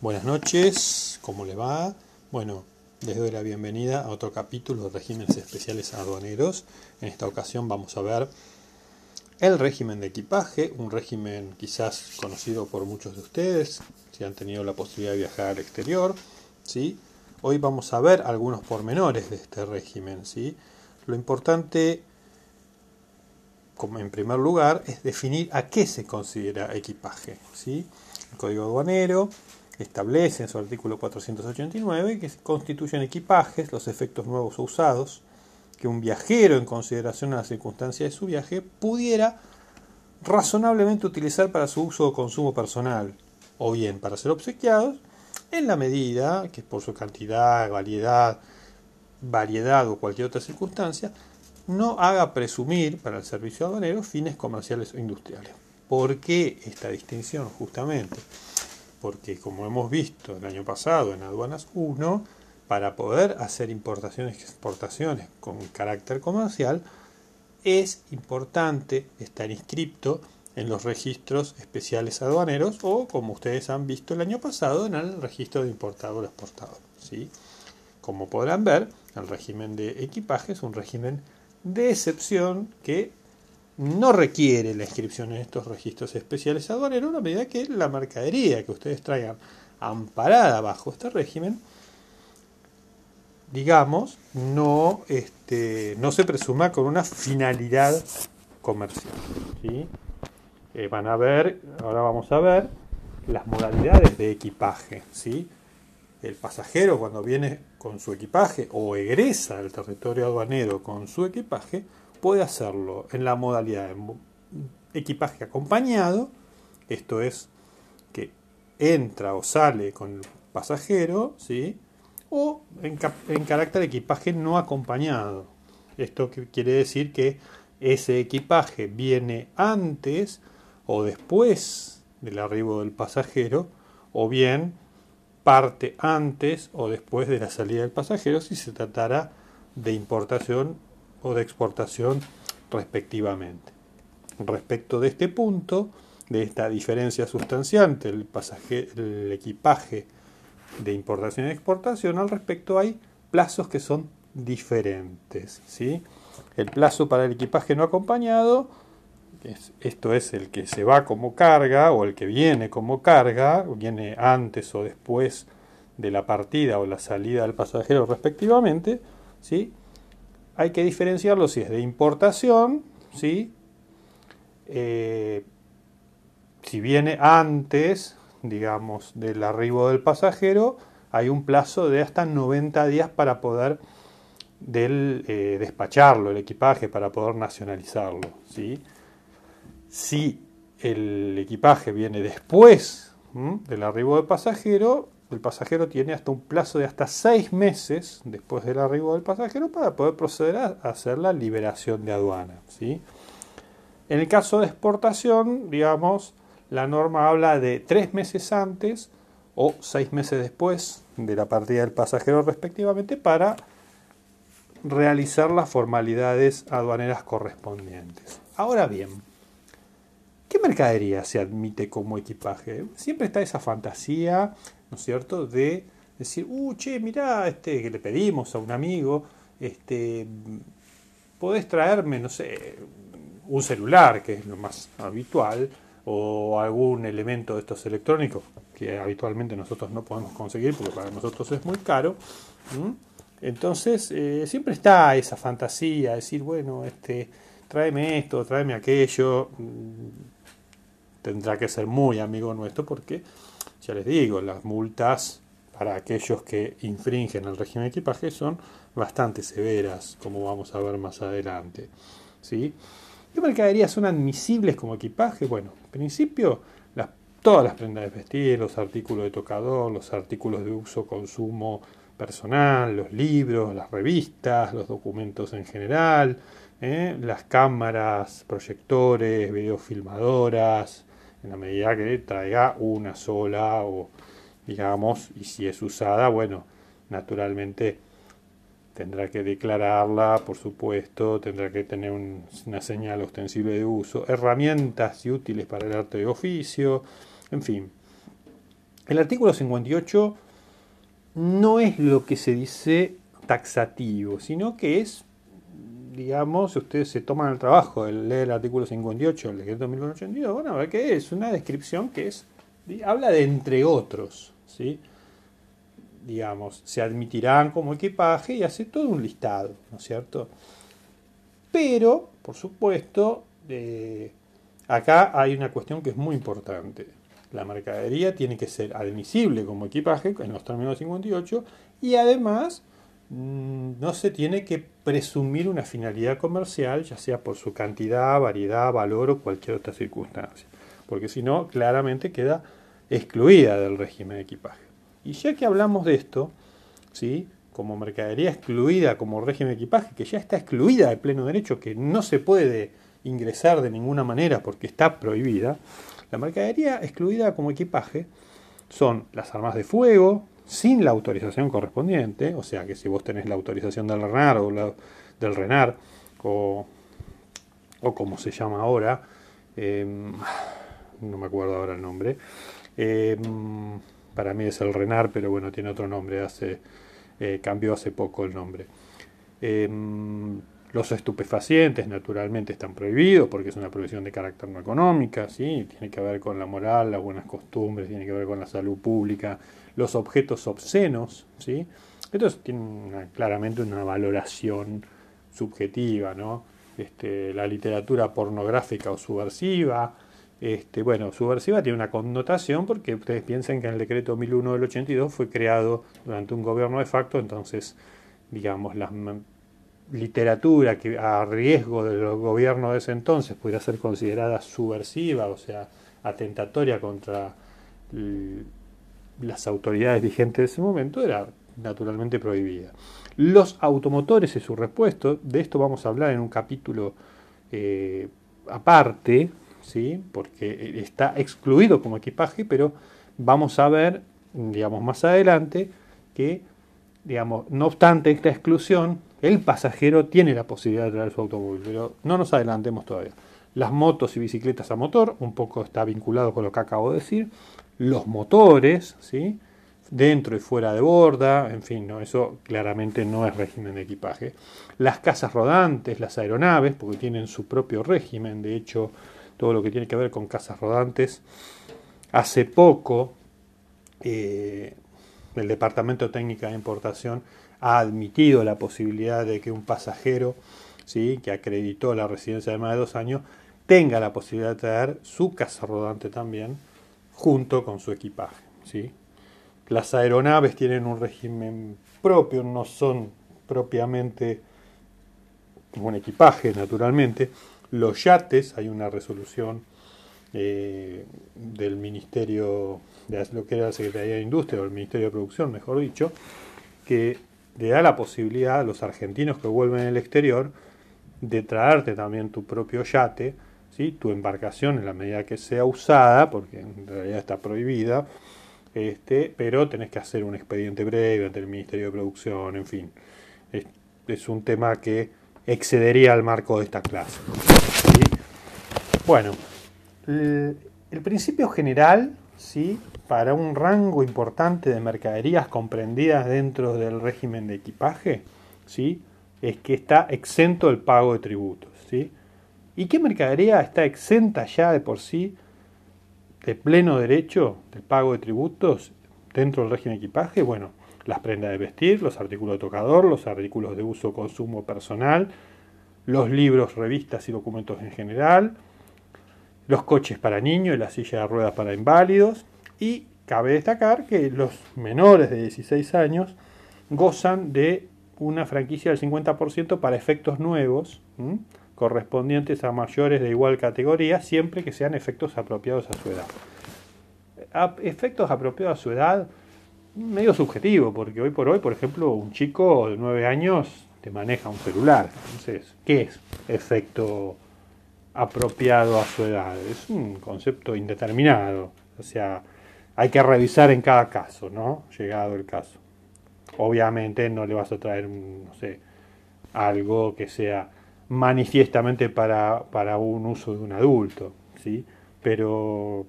Buenas noches, ¿cómo le va? Bueno, les doy la bienvenida a otro capítulo de regímenes especiales aduaneros. En esta ocasión vamos a ver el régimen de equipaje, un régimen quizás conocido por muchos de ustedes, si han tenido la posibilidad de viajar al exterior. ¿sí? Hoy vamos a ver algunos pormenores de este régimen. ¿sí? Lo importante, como en primer lugar, es definir a qué se considera equipaje. ¿sí? El código aduanero establece en su artículo 489 que constituyen equipajes los efectos nuevos o usados que un viajero, en consideración a las circunstancias de su viaje, pudiera razonablemente utilizar para su uso o consumo personal, o bien para ser obsequiados, en la medida que por su cantidad, variedad, variedad o cualquier otra circunstancia, no haga presumir para el servicio aduanero fines comerciales o industriales. ¿Por qué esta distinción? Justamente porque como hemos visto el año pasado en Aduanas 1, para poder hacer importaciones y exportaciones con carácter comercial, es importante estar inscripto en los registros especiales aduaneros o, como ustedes han visto el año pasado, en el registro de importador-exportador. ¿sí? Como podrán ver, el régimen de equipaje es un régimen de excepción que no requiere la inscripción en estos registros especiales aduaneros a medida que la mercadería que ustedes traigan amparada bajo este régimen, digamos, no, este, no se presuma con una finalidad comercial. Eh, van a ver, ahora vamos a ver las modalidades de equipaje. ¿sí? El pasajero cuando viene con su equipaje o egresa al territorio aduanero con su equipaje, puede hacerlo en la modalidad de equipaje acompañado, esto es que entra o sale con el pasajero, ¿sí? o en, carácter equipaje no acompañado. Esto quiere decir que ese equipaje viene antes o después del arribo del pasajero, o bien parte antes o después de la salida del pasajero si se tratara de importación o de exportación respectivamente. Respecto de este punto, de esta diferencia sustanciante, el, pasaje, el equipaje de importación y exportación, al respecto hay plazos que son diferentes. ¿sí? El plazo para el equipaje no acompañado, esto es el que se va como carga o el que viene como carga, viene antes o después de la partida o la salida del pasajero respectivamente, ¿sí? Hay que diferenciarlo si es de importación, ¿sí? Eh, si viene antes, digamos, del arribo del pasajero, hay un plazo de hasta 90 días para poder eh, despacharlo, el equipaje, para poder nacionalizarlo. ¿sí? Si el equipaje viene después del arribo del pasajero, el pasajero tiene hasta un plazo de hasta seis meses después del arribo del pasajero para poder proceder a hacer la liberación de aduana. ¿sí? En el caso de exportación, digamos, la norma habla de tres meses antes o seis meses después de la partida del pasajero respectivamente para realizar las formalidades aduaneras correspondientes. Ahora bien, ¿qué mercadería se admite como equipaje? Siempre está esa fantasía ¿no es cierto?, de decir, uh, che, mirá, este, que le pedimos a un amigo, este, podés traerme, no sé, un celular, que es lo más habitual, o algún elemento de estos electrónicos que habitualmente nosotros no podemos conseguir porque para nosotros es muy caro. Entonces, eh, siempre está esa fantasía, decir, bueno, este, tráeme esto, tráeme aquello. Tendrá que ser muy amigo nuestro porque ya les digo, las multas para aquellos que infringen el régimen de equipaje son bastante severas, como vamos a ver más adelante. ¿sí? ¿Qué mercaderías son admisibles como equipaje? Bueno, en principio, las, todas las prendas de vestir, los artículos de tocador, los artículos de uso, consumo personal, los libros, las revistas, los documentos en general, ¿eh? las cámaras, proyectores, videofilmadoras, en la medida que traiga una sola o digamos, y si es usada, bueno, naturalmente tendrá que declararla, por supuesto, tendrá que tener una señal ostensible de uso, herramientas y útiles para el arte de oficio, en fin. El artículo 58 no es lo que se dice taxativo, sino que es, digamos, si ustedes se toman el trabajo de leer el artículo 58 del decreto 1982, bueno, a ver qué es, una descripción que es, habla de entre otros, ¿sí? digamos, se admitirán como equipaje y hace todo un listado, ¿no es cierto? Pero, por supuesto, eh, acá hay una cuestión que es muy importante. La mercadería tiene que ser admisible como equipaje en los términos 58 y además no se tiene que presumir una finalidad comercial, ya sea por su cantidad, variedad, valor o cualquier otra circunstancia, porque si no, claramente queda excluida del régimen de equipaje. Y ya que hablamos de esto, ¿sí? como mercadería excluida como régimen de equipaje, que ya está excluida de pleno derecho, que no se puede ingresar de ninguna manera porque está prohibida, la mercadería excluida como equipaje son las armas de fuego, sin la autorización correspondiente, o sea que si vos tenés la autorización del RENAR o del RENAR, o, como se llama ahora, em, no me acuerdo ahora el nombre, em, para mí es el RENAR, pero bueno, tiene otro nombre, hace, eh, cambió hace poco el nombre. Em, los estupefacientes naturalmente están prohibidos porque es una prohibición de carácter no económica, ¿sí? tiene que ver con la moral, las buenas costumbres, tiene que ver con la salud pública, los objetos obscenos, ¿sí? Estos tienen claramente una valoración subjetiva, ¿no? Este, la literatura pornográfica o subversiva, este, bueno, subversiva tiene una connotación porque ustedes piensan que el decreto 1001 del 82 fue creado durante un gobierno de facto, entonces, digamos, la literatura que a riesgo de los gobiernos de ese entonces pudiera ser considerada subversiva, o sea, atentatoria contra las autoridades vigentes de ese momento, era naturalmente prohibida. Los automotores y su repuesto, de esto vamos a hablar en un capítulo eh, aparte, ¿sí? porque está excluido como equipaje, pero vamos a ver, digamos, más adelante que, digamos, no obstante esta exclusión, el pasajero tiene la posibilidad de traer su automóvil, pero no nos adelantemos todavía. Las motos y bicicletas a motor, un poco está vinculado con lo que acabo de decir. Los motores, ¿sí? dentro y fuera de borda, en fin, ¿no? eso claramente no es régimen de equipaje. Las casas rodantes, las aeronaves, porque tienen su propio régimen, de hecho, todo lo que tiene que ver con casas rodantes. Hace poco, eh, el Departamento de Técnica de Importación ha admitido la posibilidad de que un pasajero ¿sí? que acreditó la residencia de más de dos años tenga la posibilidad de traer su casa rodante también junto con su equipaje. ¿sí? Las aeronaves tienen un régimen propio, no son propiamente un equipaje, naturalmente, los yates, hay una resolución eh, del Ministerio, de lo que era la Secretaría de Industria o el Ministerio de Producción, mejor dicho, que le da la posibilidad a los argentinos que vuelven del exterior de traerte también tu propio yate, tu embarcación en la medida que sea usada, porque en realidad está prohibida, este, pero tenés que hacer un expediente breve ante el Ministerio de Producción, en fin. es un tema que excedería al marco de esta clase. Bueno, el, principio general, ¿sí? para un rango importante de mercaderías comprendidas dentro del régimen de equipaje, ¿sí? es que está exento el pago de tributos. ¿sí? ¿Y qué mercadería está exenta ya de por sí de pleno derecho del pago de tributos dentro del régimen de equipaje? Bueno, las prendas de vestir, los artículos de tocador, los artículos de uso consumo personal, los libros, revistas y documentos en general, los coches para niños y la silla de ruedas para inválidos. Y cabe destacar que los menores de 16 años gozan de una franquicia del 50% para efectos nuevos, correspondientes a mayores de igual categoría, siempre que sean efectos apropiados a su edad. efectos apropiados a su edad medio subjetivo, porque hoy por hoy, por ejemplo, un chico de 9 años te maneja un celular. Entonces, ¿qué es efecto apropiado a su edad? Es un concepto indeterminado. O sea, hay que revisar en cada caso, ¿no? Llegado el caso. Obviamente no le vas a traer, no sé, algo que sea manifiestamente para, para un uso de un adulto, ¿sí? Pero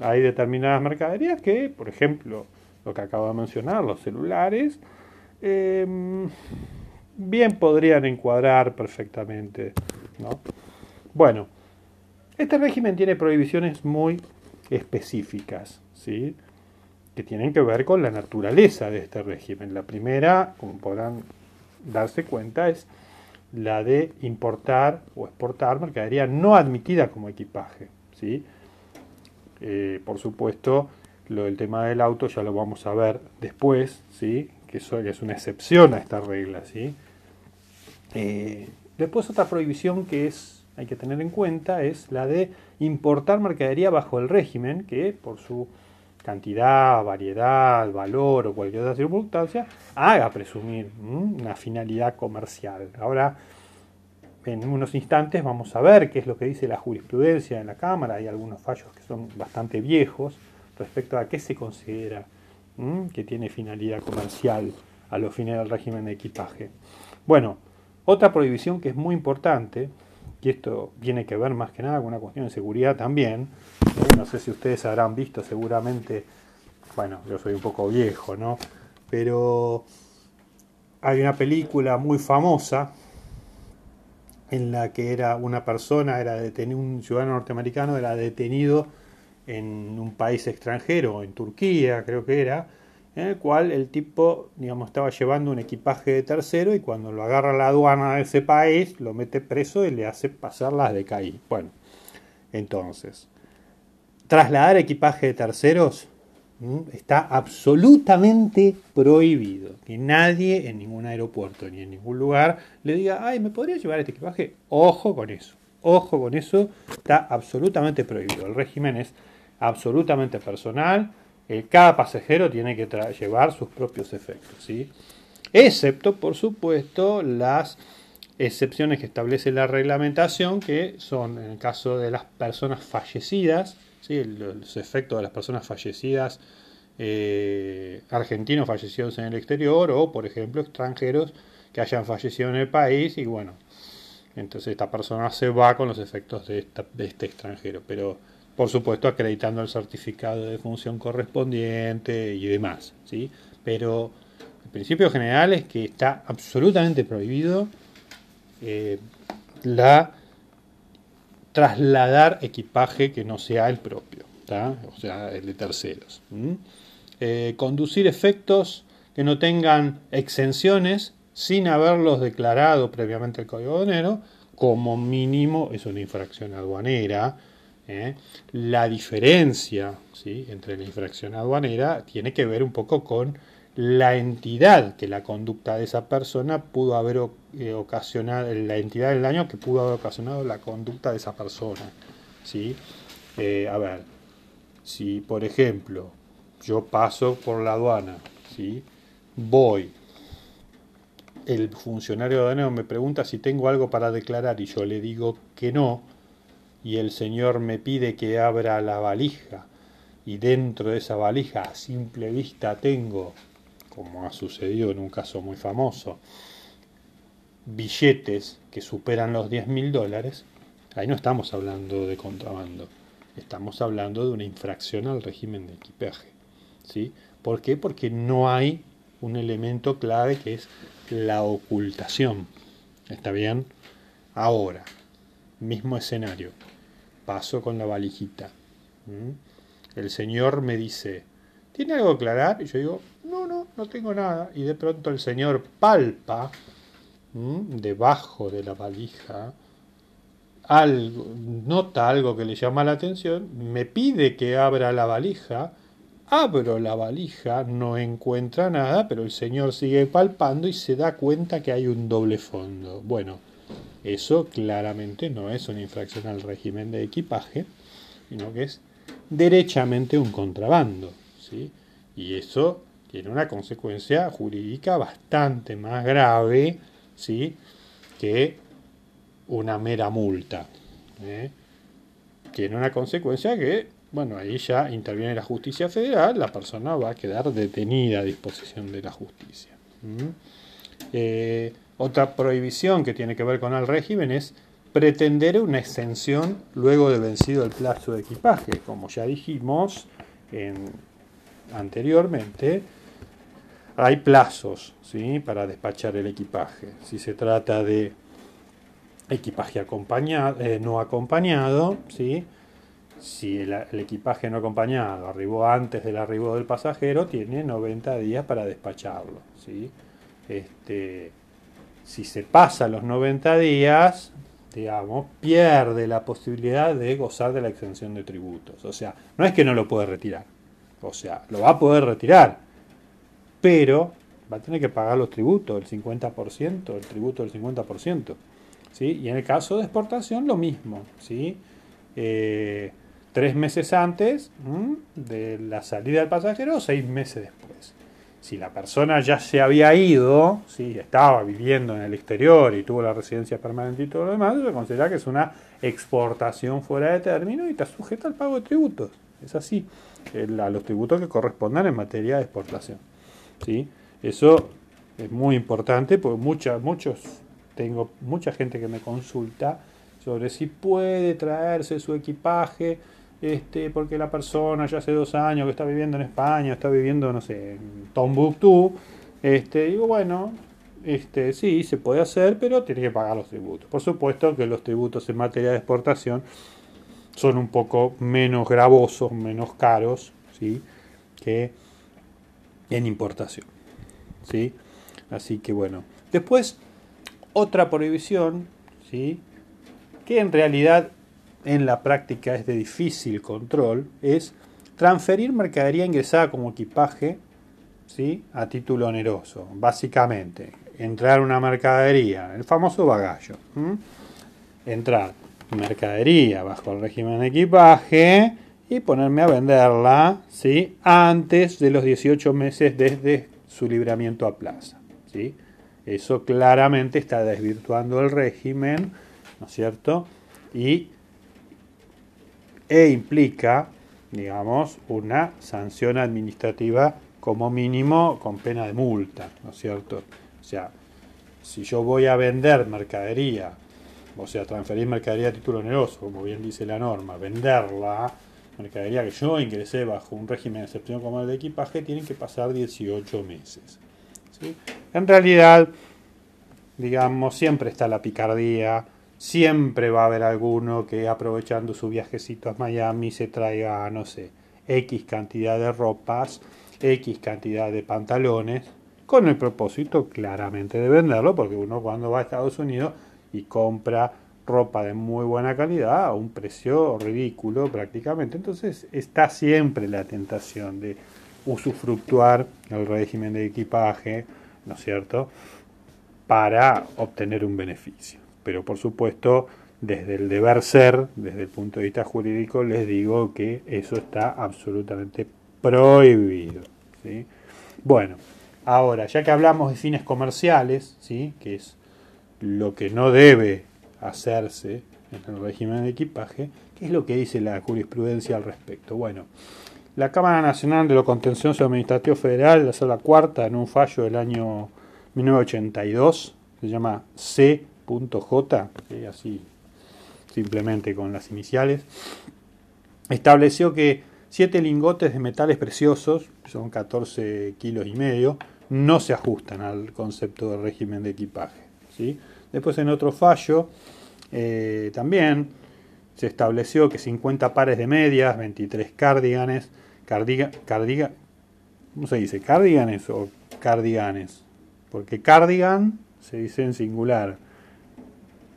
hay determinadas mercaderías que, por ejemplo, lo que acabo de mencionar, los celulares, em, bien podrían encuadrar perfectamente. ¿no? Bueno, este régimen tiene prohibiciones muy específicas, ¿sí? que tienen que ver con la naturaleza de este régimen. La primera, como podrán darse cuenta, es la de importar o exportar mercadería no admitida como equipaje. ¿sí? Eh, por supuesto, lo del tema del auto ya lo vamos a ver después, ¿sí? que es una excepción a esta regla. ¿sí? Eh, después otra prohibición que es, hay que tener en cuenta es la de importar mercadería bajo el régimen, que por su cantidad, variedad, valor o cualquier otra circunstancia, haga presumir una finalidad comercial. Ahora, en unos instantes vamos a ver qué es lo que dice la jurisprudencia en la Cámara. Hay algunos fallos que son bastante viejos respecto a qué se considera que tiene finalidad comercial a los fines del régimen de equipaje. Bueno, otra prohibición que es muy importante, y esto tiene que ver más que nada con una cuestión de seguridad también. No sé si ustedes habrán visto seguramente, bueno, yo soy un poco viejo, ¿no? Pero hay una película muy famosa en la que era una persona, era detenido, un ciudadano norteamericano era detenido en un país extranjero, en Turquía creo que era, en el cual el tipo, digamos, estaba llevando un equipaje de tercero y cuando lo agarra la aduana de ese país, lo mete preso y le hace pasar las de CAI. Bueno, entonces, trasladar equipaje de terceros está absolutamente prohibido. Que nadie en ningún aeropuerto ni en ningún lugar le diga, ay, ¿me podría llevar este equipaje? Ojo con eso. Ojo con eso. Está absolutamente prohibido. El régimen es absolutamente personal. cada pasajero tiene que llevar sus propios efectos. ¿sí? Excepto, por supuesto, las excepciones que establece la reglamentación, que son en el caso de las personas fallecidas, ¿sí? los efectos de las personas fallecidas, eh, argentinos fallecidos en el exterior o, por ejemplo, extranjeros que hayan fallecido en el país y bueno, entonces esta persona se va con los efectos de, este extranjero, pero por supuesto acreditando el certificado de función correspondiente y demás, ¿sí? Pero el principio general es que está absolutamente prohibido eh, la trasladar equipaje que no sea el propio, o sea, el de terceros. Eh, conducir efectos que no tengan exenciones sin haberlos declarado previamente el Código Aduanero, como mínimo es una infracción aduanera. ¿eh? La diferencia ¿sí? entre la infracción aduanera tiene que ver un poco con la entidad que la conducta de esa persona pudo haber eh, ocasionado, la entidad del daño que pudo haber ocasionado la conducta de esa persona. ¿sí? Eh, a ver, si por ejemplo yo paso por la aduana, ¿sí? voy, el funcionario aduanero me pregunta si tengo algo para declarar y yo le digo que no, y el señor me pide que abra la valija, y dentro de esa valija a simple vista tengo como ha sucedido en un caso muy famoso, billetes que superan los 10 mil dólares, ahí no estamos hablando de contrabando, estamos hablando de una infracción al régimen de equipaje. ¿sí? ¿Por qué? Porque no hay un elemento clave que es la ocultación. ¿Está bien? Ahora, mismo escenario. Paso con la valijita. El señor me dice, ¿tiene algo que aclarar? Y yo digo, no, no, no tengo nada. Y de pronto el señor palpa debajo de la valija, algo, nota algo que le llama la atención, me pide que abra la valija, abro la valija, no encuentra nada, pero el señor sigue palpando y se da cuenta que hay un doble fondo. Bueno, eso claramente no es una infracción al régimen de equipaje, sino que es derechamente un contrabando. ¿sí? Y eso tiene una consecuencia jurídica bastante más grave ¿sí? que una mera multa. ¿eh? Tiene una consecuencia que, bueno, ahí ya interviene la justicia federal, la persona va a quedar detenida a disposición de la justicia. Eh, otra prohibición que tiene que ver con el régimen es pretender una exención luego de vencido el plazo de equipaje. Como ya dijimos anteriormente, hay plazos ¿sí? para despachar el equipaje. Si se trata de equipaje acompañado, eh, no acompañado, ¿sí? si el, equipaje no acompañado arribó antes del arribo del pasajero, tiene 90 días para despacharlo. ¿sí? Este, si se pasa los 90 días, digamos, pierde la posibilidad de gozar de la exención de tributos. O sea, no es que no lo puede retirar. O sea, lo va a poder retirar, pero va a tener que pagar los tributos, el 50%, el tributo del 50%. ¿sí? Y en el caso de exportación, lo mismo. ¿sí? Eh, tres meses antes de la salida del pasajero o seis meses después. Si la persona ya se había ido, ¿sí? estaba viviendo en el exterior y tuvo la residencia permanente y todo lo demás, se considera que es una exportación fuera de término y está sujeta al pago de tributos. Es así, a los tributos que correspondan en materia de exportación. ¿Sí? Eso es muy importante porque mucha, muchos, tengo mucha gente que me consulta sobre si puede traerse su equipaje este, porque la persona ya hace dos años que está viviendo en España, está viviendo, no sé, en Tombuctú, este, digo, bueno, este, sí, se puede hacer, pero tiene que pagar los tributos. Por supuesto que los tributos en materia de exportación son un poco menos gravosos, menos caros, ¿sí? que en importación. ¿sí? Así que bueno. Después, otra prohibición, ¿sí? que en realidad en la práctica es de difícil control, es transferir mercadería ingresada como equipaje ¿sí? a título oneroso. Básicamente, entrar una mercadería, el famoso bagallo. Entrar mercadería bajo el régimen de equipaje y ponerme a venderla ¿sí? antes de los 18 meses desde su libramiento a plaza. ¿sí? Eso claramente está desvirtuando el régimen, ¿no es cierto? Y e implica, digamos, una sanción administrativa como mínimo con pena de multa, ¿no es cierto? O sea, si yo voy a vender mercadería, o sea, transferir mercadería a título oneroso, como bien dice la norma, venderla, mercadería que yo ingresé bajo un régimen de excepción como el de equipaje, tienen que pasar 18 meses. En realidad, digamos, siempre está la picardía siempre va a haber alguno que aprovechando su viajecito a Miami se traiga, no sé, X cantidad de ropas, X cantidad de pantalones, con el propósito claramente de venderlo, porque uno cuando va a Estados Unidos y compra ropa de muy buena calidad a un precio ridículo prácticamente, entonces está siempre la tentación de usufructuar el régimen de equipaje, ¿no es cierto?, para obtener un beneficio pero por supuesto desde el deber ser, desde el punto de vista jurídico, les digo que eso está absolutamente prohibido. Bueno, ahora, ya que hablamos de fines comerciales, ¿sí? que es lo que no debe hacerse en el régimen de equipaje, ¿qué es lo que dice la jurisprudencia al respecto? Bueno, la Cámara Nacional de lo Contencioso Administrativo Federal, la sala cuarta, en un fallo del año 1982, se llama C J, así simplemente con las iniciales, estableció que siete lingotes de metales preciosos, son 14 kilos y medio, no se ajustan al concepto de régimen de equipaje. ¿sí? Después en otro fallo eh, también se estableció que 50 pares de medias, 23 cardiganes, cardiga, cardiga, ¿cómo se dice? ¿Cardiganes o cardiganes? Porque cardigan se dice en singular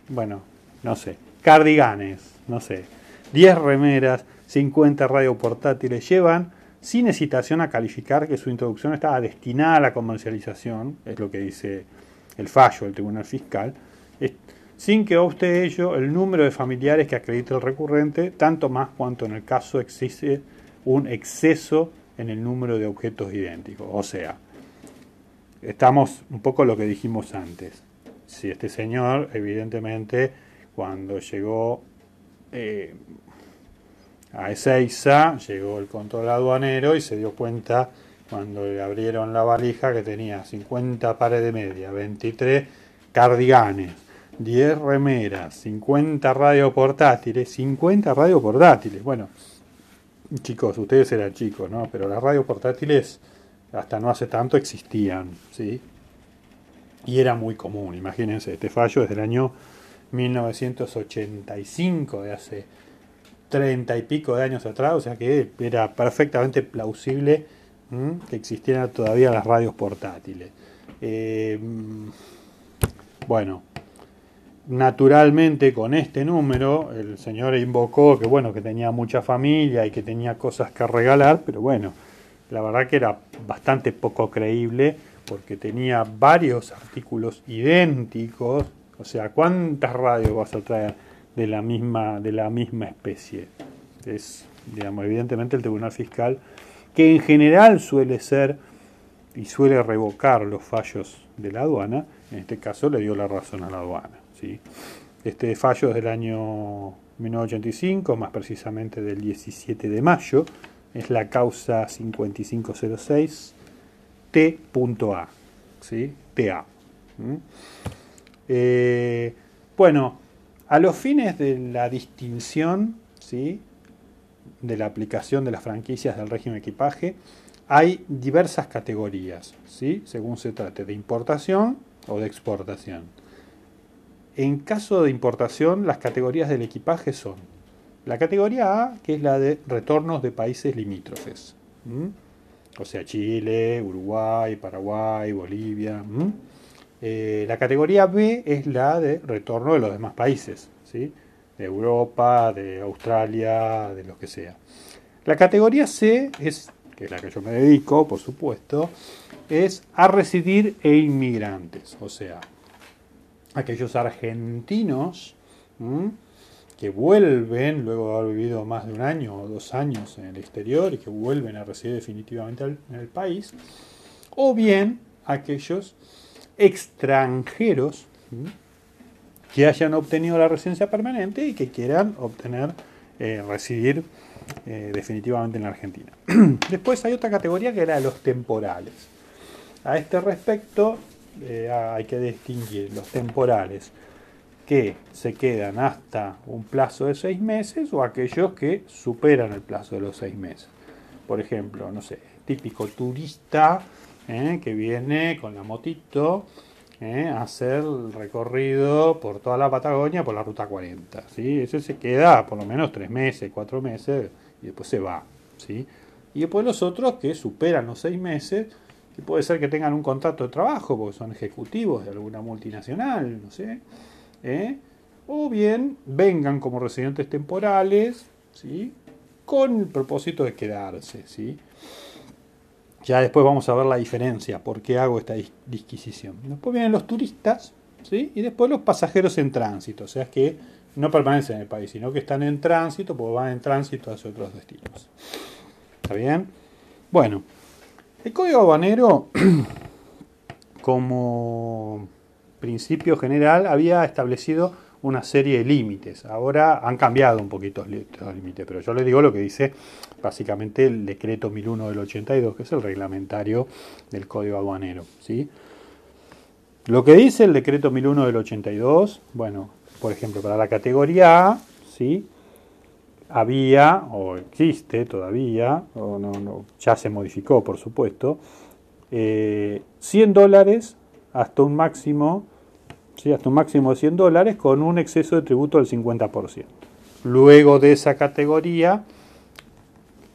bueno, no sé, cardiganes, no sé, 10 remeras, 50 radioportátiles llevan sin hesitación a calificar que su introducción estaba destinada a la comercialización, es lo que dice el fallo del Tribunal Fiscal, sin que obste ello el número de familiares que acredite el recurrente, tanto más cuanto en el caso existe un exceso en el número de objetos idénticos. O sea, estamos un poco lo que dijimos antes si este señor, evidentemente, cuando llegó eh, a Ezeiza, llegó el control aduanero y se dio cuenta cuando le abrieron la valija que tenía 50 pares de media, 23 cardiganes, 10 remeras, 50 radio portátiles, 50 radio portátiles. Bueno, chicos, ustedes eran chicos, ¿no? Pero las radios portátiles hasta no hace tanto existían, ¿sí? Y era muy común, imagínense, este fallo es del año 1985, de hace 30 y pico de años atrás, o sea que era perfectamente plausible que existieran todavía las radios portátiles. Eh, bueno, naturalmente con este número el señor invocó que bueno que tenía mucha familia y que tenía cosas que regalar, pero bueno, la verdad que era bastante poco creíble porque tenía varios artículos idénticos, o sea, ¿cuántas radios vas a traer de la misma de la misma especie? Es digamos evidentemente el Tribunal Fiscal que en general suele ser y suele revocar los fallos de la aduana, en este caso le dio la razón a la aduana. ¿sí? Este fallo es del año 1985, más precisamente del 17 de mayo, es la causa 5506 T.A. ¿sí? TA. Eh, bueno, a los fines de la distinción ¿sí? De la aplicación de las franquicias del régimen equipaje, hay diversas categorías, ¿sí? según se trate de importación o de exportación. En caso de importación, las categorías del equipaje son la categoría A, que es la de retornos de países limítrofes, o sea, Chile, Uruguay, Paraguay, Bolivia. Eh, la categoría B es la de retorno de los demás países, ¿sí? De Europa, de Australia, de lo que sea. La categoría C es que es la que yo me dedico, por supuesto, es a residir e inmigrantes, o sea, aquellos argentinos que vuelven, luego de haber vivido más de un año o dos años en el exterior y que vuelven a residir definitivamente en el país, o bien aquellos extranjeros que hayan obtenido la residencia permanente y que quieran obtener, eh, residir eh, definitivamente en la Argentina. Después hay otra categoría que era los temporales. A este respecto eh, hay que distinguir los temporales que se quedan hasta un plazo de seis meses o aquellos que superan el plazo de los seis meses. Por ejemplo, no sé, típico turista eh, que viene con la motito a hacer el recorrido por toda la Patagonia por la ruta 40. ¿sí? Ese se queda por lo menos tres meses, cuatro meses y después se va. ¿sí? Y después los otros que superan los seis meses, que puede ser que tengan un contrato de trabajo, porque son ejecutivos de alguna multinacional, no sé. ¿eh? O bien vengan como residentes temporales, ¿sí? con el propósito de quedarse. ¿sí? Ya después vamos a ver la diferencia, por qué hago esta disquisición. Después vienen los turistas, ¿sí? y después los pasajeros en tránsito, o sea que no permanecen en el país, sino que están en tránsito, porque van en tránsito hacia otros destinos. ¿Está bien? Bueno, el código aduanero, como principio general, había establecido una serie de límites. Ahora han cambiado un poquito los límites, pero yo les digo lo que dice básicamente el decreto 1001 del 82, que es el reglamentario del código aduanero. ¿sí? Lo que dice el decreto 1001 del 82, bueno, por ejemplo, para la categoría A, ¿sí? había, o existe todavía, o no, ya se modificó, por supuesto, 100 eh, dólares hasta un máximo, ¿sí? hasta un máximo de 100 dólares con un exceso de tributo del 50%. Luego de esa categoría,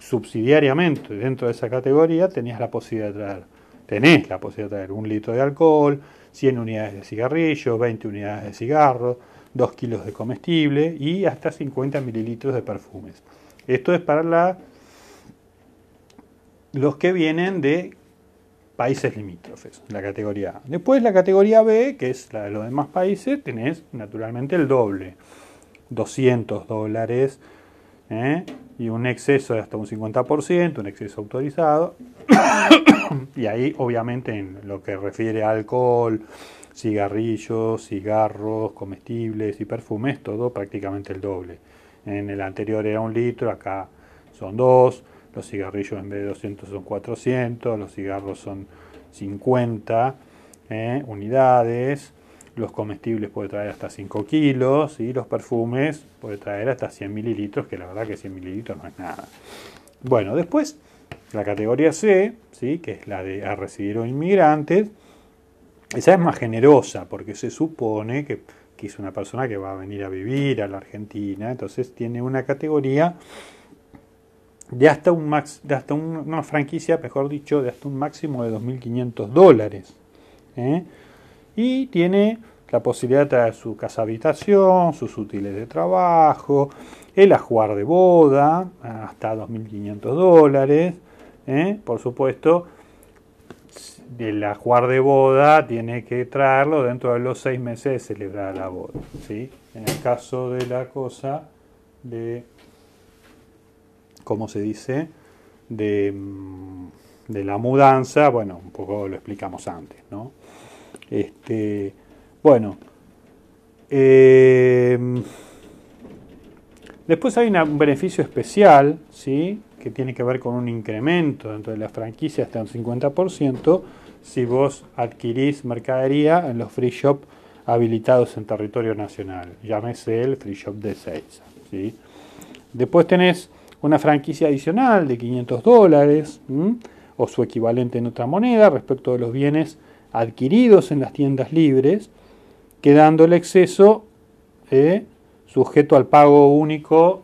subsidiariamente dentro de esa categoría, tenías la posibilidad de traer, tenés la posibilidad de traer un litro de alcohol, 100 unidades de cigarrillos, 20 unidades de cigarros, 2 kilos de comestible y hasta 50 mililitros de perfumes. Esto es para los que vienen de países limítrofes, la categoría A. Después la categoría B, que es la de los demás países, tenés naturalmente el doble, 200 dólares ¿eh? Y un exceso de hasta un 50%, un exceso autorizado. y ahí obviamente en lo que refiere a alcohol, cigarrillos, cigarros, comestibles y perfumes, todo prácticamente el doble. En el anterior era un litro, acá son dos, los cigarrillos en vez de 200 son 400, los cigarros son 50 eh, unidades, los comestibles puede traer hasta 5 kilos y los perfumes puede traer hasta 100 mililitros, que la verdad que 100 mililitros no es nada. Bueno, después la categoría C, ¿sí? que es la de a recibir inmigrantes, esa es más generosa porque se supone que, que, es una persona que va a venir a vivir a la Argentina, entonces tiene una categoría de hasta, un max, de hasta una franquicia, mejor dicho, de hasta un máximo de 2.500 dólares. ¿eh? Y tiene la posibilidad de traer su casa habitación, sus útiles de trabajo, el ajuar de boda, hasta 2.500 dólares. ¿eh? Por supuesto, el ajuar de boda tiene que traerlo dentro de los seis meses de celebrar la boda. ¿sí? En el caso de la cosa de, ¿cómo se dice? De, mm, de la mudanza, bueno, un poco lo explicamos antes, ¿no? Este, bueno, eh, después hay un beneficio especial, ¿sí? que tiene que ver con un incremento dentro de la franquicia hasta un 50% si vos adquirís mercadería en los free shop habilitados en territorio nacional, llámese el free shop de 6. ¿sí? Después tenés una franquicia adicional de 500 dólares o su equivalente en otra moneda respecto de los bienes adquiridos en las tiendas libres, quedando el exceso eh, sujeto al pago único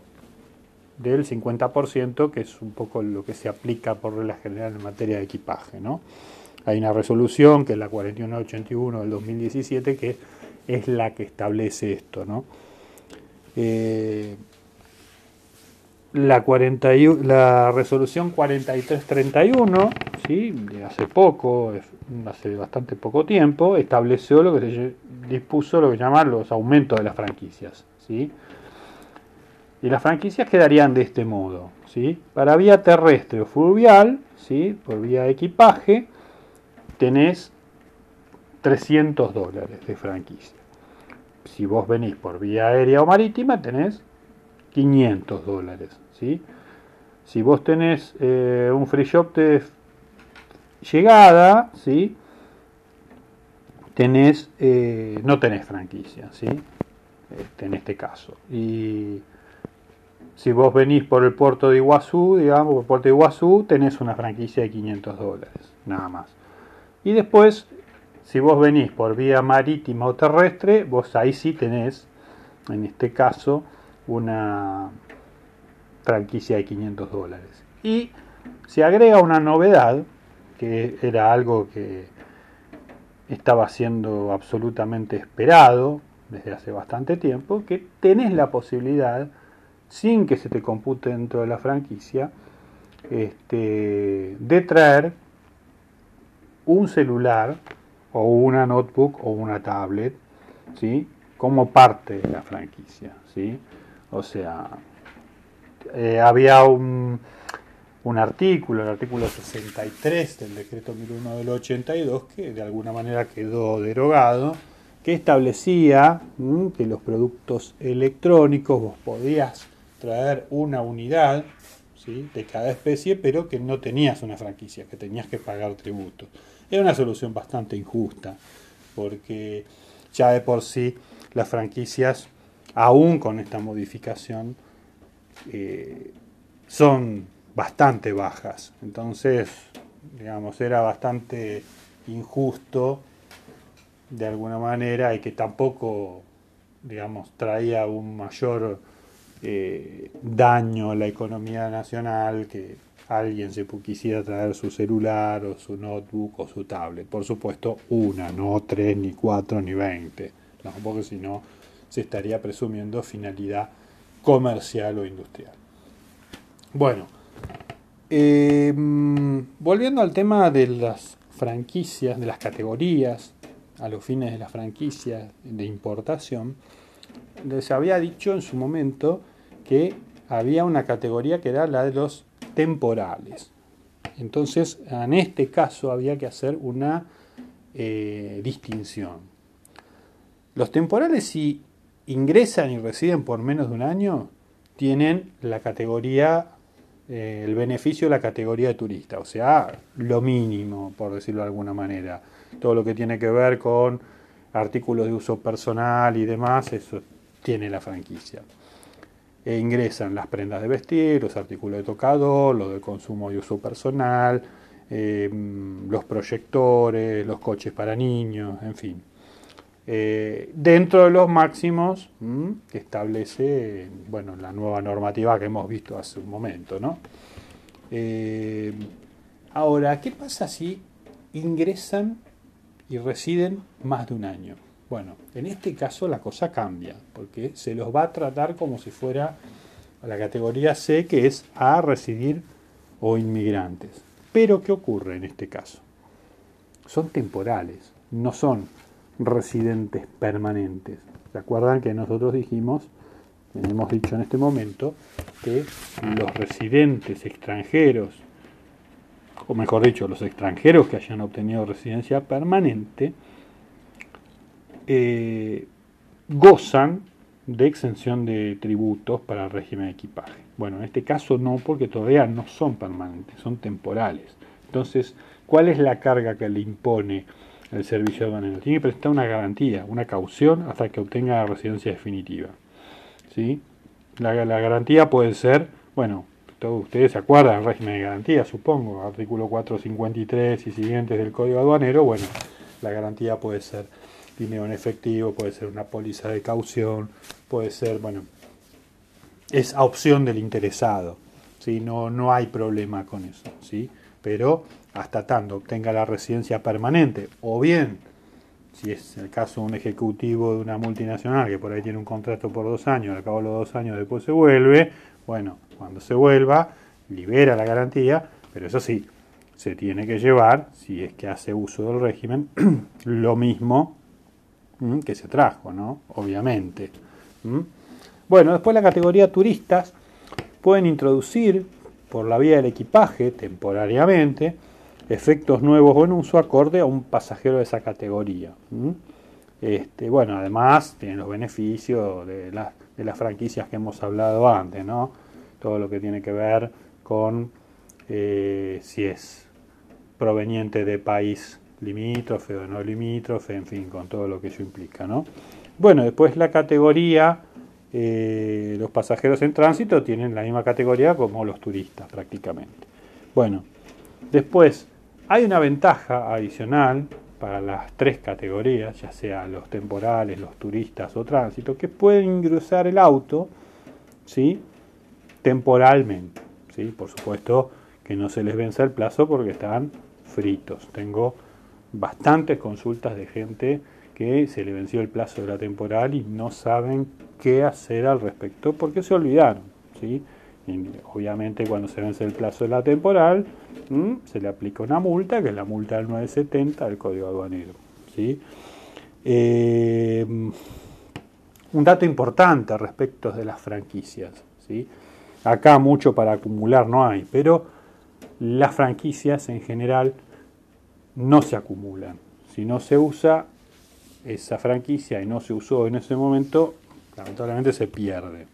del 50%, que es un poco lo que se aplica por regla general en materia de equipaje. ¿no? Hay una resolución, que es la 4181 del 2017, que es la que establece esto. ¿no? Eh, la, 41, la resolución 4331, ¿sí? de hace poco, hace bastante poco tiempo, estableció lo que se dispuso lo que llaman los aumentos de las franquicias. ¿sí? Y las franquicias quedarían de este modo. ¿sí? Para vía terrestre o fluvial, ¿sí? por vía de equipaje, tenés 300 dólares de franquicia. Si vos venís por vía aérea o marítima, tenés 500 dólares. ¿sí? Si vos tenés eh, un free shop de llegada, ¿sí? tenés, eh, no tenés franquicia, ¿sí? Este, en este caso. Y si vos venís por el puerto de Iguazú, digamos, por el puerto de Iguazú, tenés una franquicia de 500 dólares, nada más. Y después, si vos venís por vía marítima o terrestre, vos ahí sí tenés, en este caso, una franquicia de 500 dólares. Y se agrega una novedad, que era algo que estaba siendo absolutamente esperado desde hace bastante tiempo, que tenés la posibilidad sin que se te compute dentro de la franquicia, este, de traer un celular o una notebook o una tablet, ¿sí? Como parte de la franquicia, ¿sí? O sea, eh, había un, un artículo, el artículo 63 del decreto 1001 del 82, que de alguna manera quedó derogado, que establecía que los productos electrónicos vos podías traer una unidad ¿sí? de cada especie, pero que no tenías una franquicia, que tenías que pagar tributo. Era una solución bastante injusta, porque ya de por sí las franquicias, aún con esta modificación, eh, son bastante bajas. Entonces, digamos, era bastante injusto de alguna manera y que tampoco, digamos, traía un mayor eh, daño a la economía nacional que alguien se quisiera traer su celular o su notebook o su tablet. Por supuesto, una, no tres, ni cuatro, ni veinte. No, porque si no, se estaría presumiendo finalidad comercial o industrial. Bueno, em, volviendo al tema de las franquicias, de las categorías, a los fines de la franquicia de importación, les había dicho en su momento que había una categoría que era la de los temporales. Entonces, en este caso había que hacer una eh, distinción. Los temporales, si ingresan y residen por menos de un año, tienen la categoría, eh, el beneficio de la categoría de turista, o sea, lo mínimo, por decirlo de alguna manera. Todo lo que tiene que ver con artículos de uso personal y demás, eso tiene la franquicia. E ingresan las prendas de vestir, los artículos de tocador, los de consumo y uso personal, eh, los proyectores, los coches para niños, en fin. Eh, dentro de los máximos que establece bueno, la nueva normativa que hemos visto hace un momento. ¿no? Eh, ahora, ¿qué pasa si ingresan y residen más de un año? Bueno, en este caso la cosa cambia, porque se los va a tratar como si fuera la categoría C, que es a residir o inmigrantes. Pero, ¿qué ocurre en este caso? Son temporales, no son residentes permanentes. ¿Se acuerdan que nosotros dijimos, hemos dicho en este momento, que los residentes extranjeros, o mejor dicho, los extranjeros que hayan obtenido residencia permanente, eh, gozan de exención de tributos para el régimen de equipaje. Bueno, en este caso no, porque todavía no son permanentes, son temporales. Entonces, ¿cuál es la carga que le impone el servicio aduanero. Tiene que prestar una garantía, una caución hasta que obtenga la residencia definitiva. ¿Sí? La, garantía puede ser, bueno, todos ustedes se acuerdan régimen de garantía, supongo, artículo 453 y siguientes del Código Aduanero, bueno, la garantía puede ser dinero en efectivo, puede ser una póliza de caución, puede ser, bueno, es a opción del interesado, ¿sí? no, no hay problema con eso, ¿sí? pero hasta tanto obtenga la residencia permanente, o bien, si es el caso de un ejecutivo de una multinacional que por ahí tiene un contrato por dos años, al cabo de los dos años después se vuelve, bueno, cuando se vuelva, libera la garantía, pero eso sí, se tiene que llevar, si es que hace uso del régimen, lo mismo que se trajo, ¿no? Obviamente. Bueno, después la categoría turistas pueden introducir por la vía del equipaje temporariamente efectos nuevos o en uso acorde a un pasajero de esa categoría. Este, bueno, además tienen los beneficios de, de, las franquicias que hemos hablado antes, ¿no? Todo lo que tiene que ver con eh, si es proveniente de país limítrofe o no limítrofe, en fin, con todo lo que eso implica, ¿no? Bueno, después la categoría, eh, los pasajeros en tránsito tienen la misma categoría como los turistas prácticamente. Bueno, después hay una ventaja adicional para las tres categorías, ya sea los temporales, los turistas o tránsito, que pueden ingresar el auto ¿sí? temporalmente. ¿sí? Por supuesto que no se les vence el plazo porque están fritos. Tengo bastantes consultas de gente que se le venció el plazo de la temporal y no saben qué hacer al respecto porque se olvidaron. ¿sí? Obviamente cuando se vence el plazo de la temporal, se le aplica una multa, que es la multa del 970 del Código Aduanero. ¿sí? Eh, un dato importante respecto de las franquicias. ¿sí? Acá mucho para acumular no hay, pero las franquicias en general no se acumulan. Si no se usa esa franquicia y no se usó en ese momento, lamentablemente se pierde.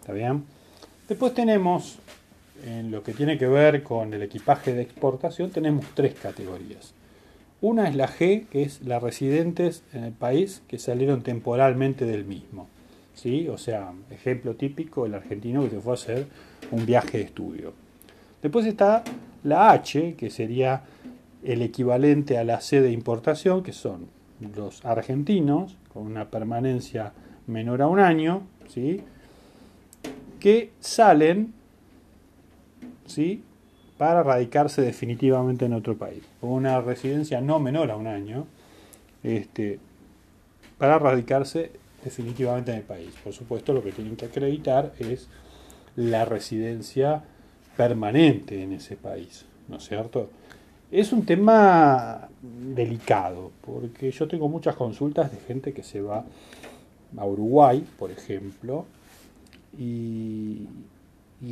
¿Está bien? Después tenemos, en lo que tiene que ver con el equipaje de exportación, tenemos tres categorías. Una es la G, que es las residentes en el país que salieron temporalmente del mismo. ¿sí? O sea, ejemplo típico, el argentino que se fue a hacer un viaje de estudio. Después está la H, que sería el equivalente a la C de importación, que son los argentinos con una permanencia menor a un año, ¿sí? Que salen ¿sí? para radicarse definitivamente en otro país, una residencia no menor a un año, este, para radicarse definitivamente en el país. Por supuesto, lo que tienen que acreditar es la residencia permanente en ese país, ¿no es cierto? Es un tema delicado, porque yo tengo muchas consultas de gente que se va a Uruguay, por ejemplo, y,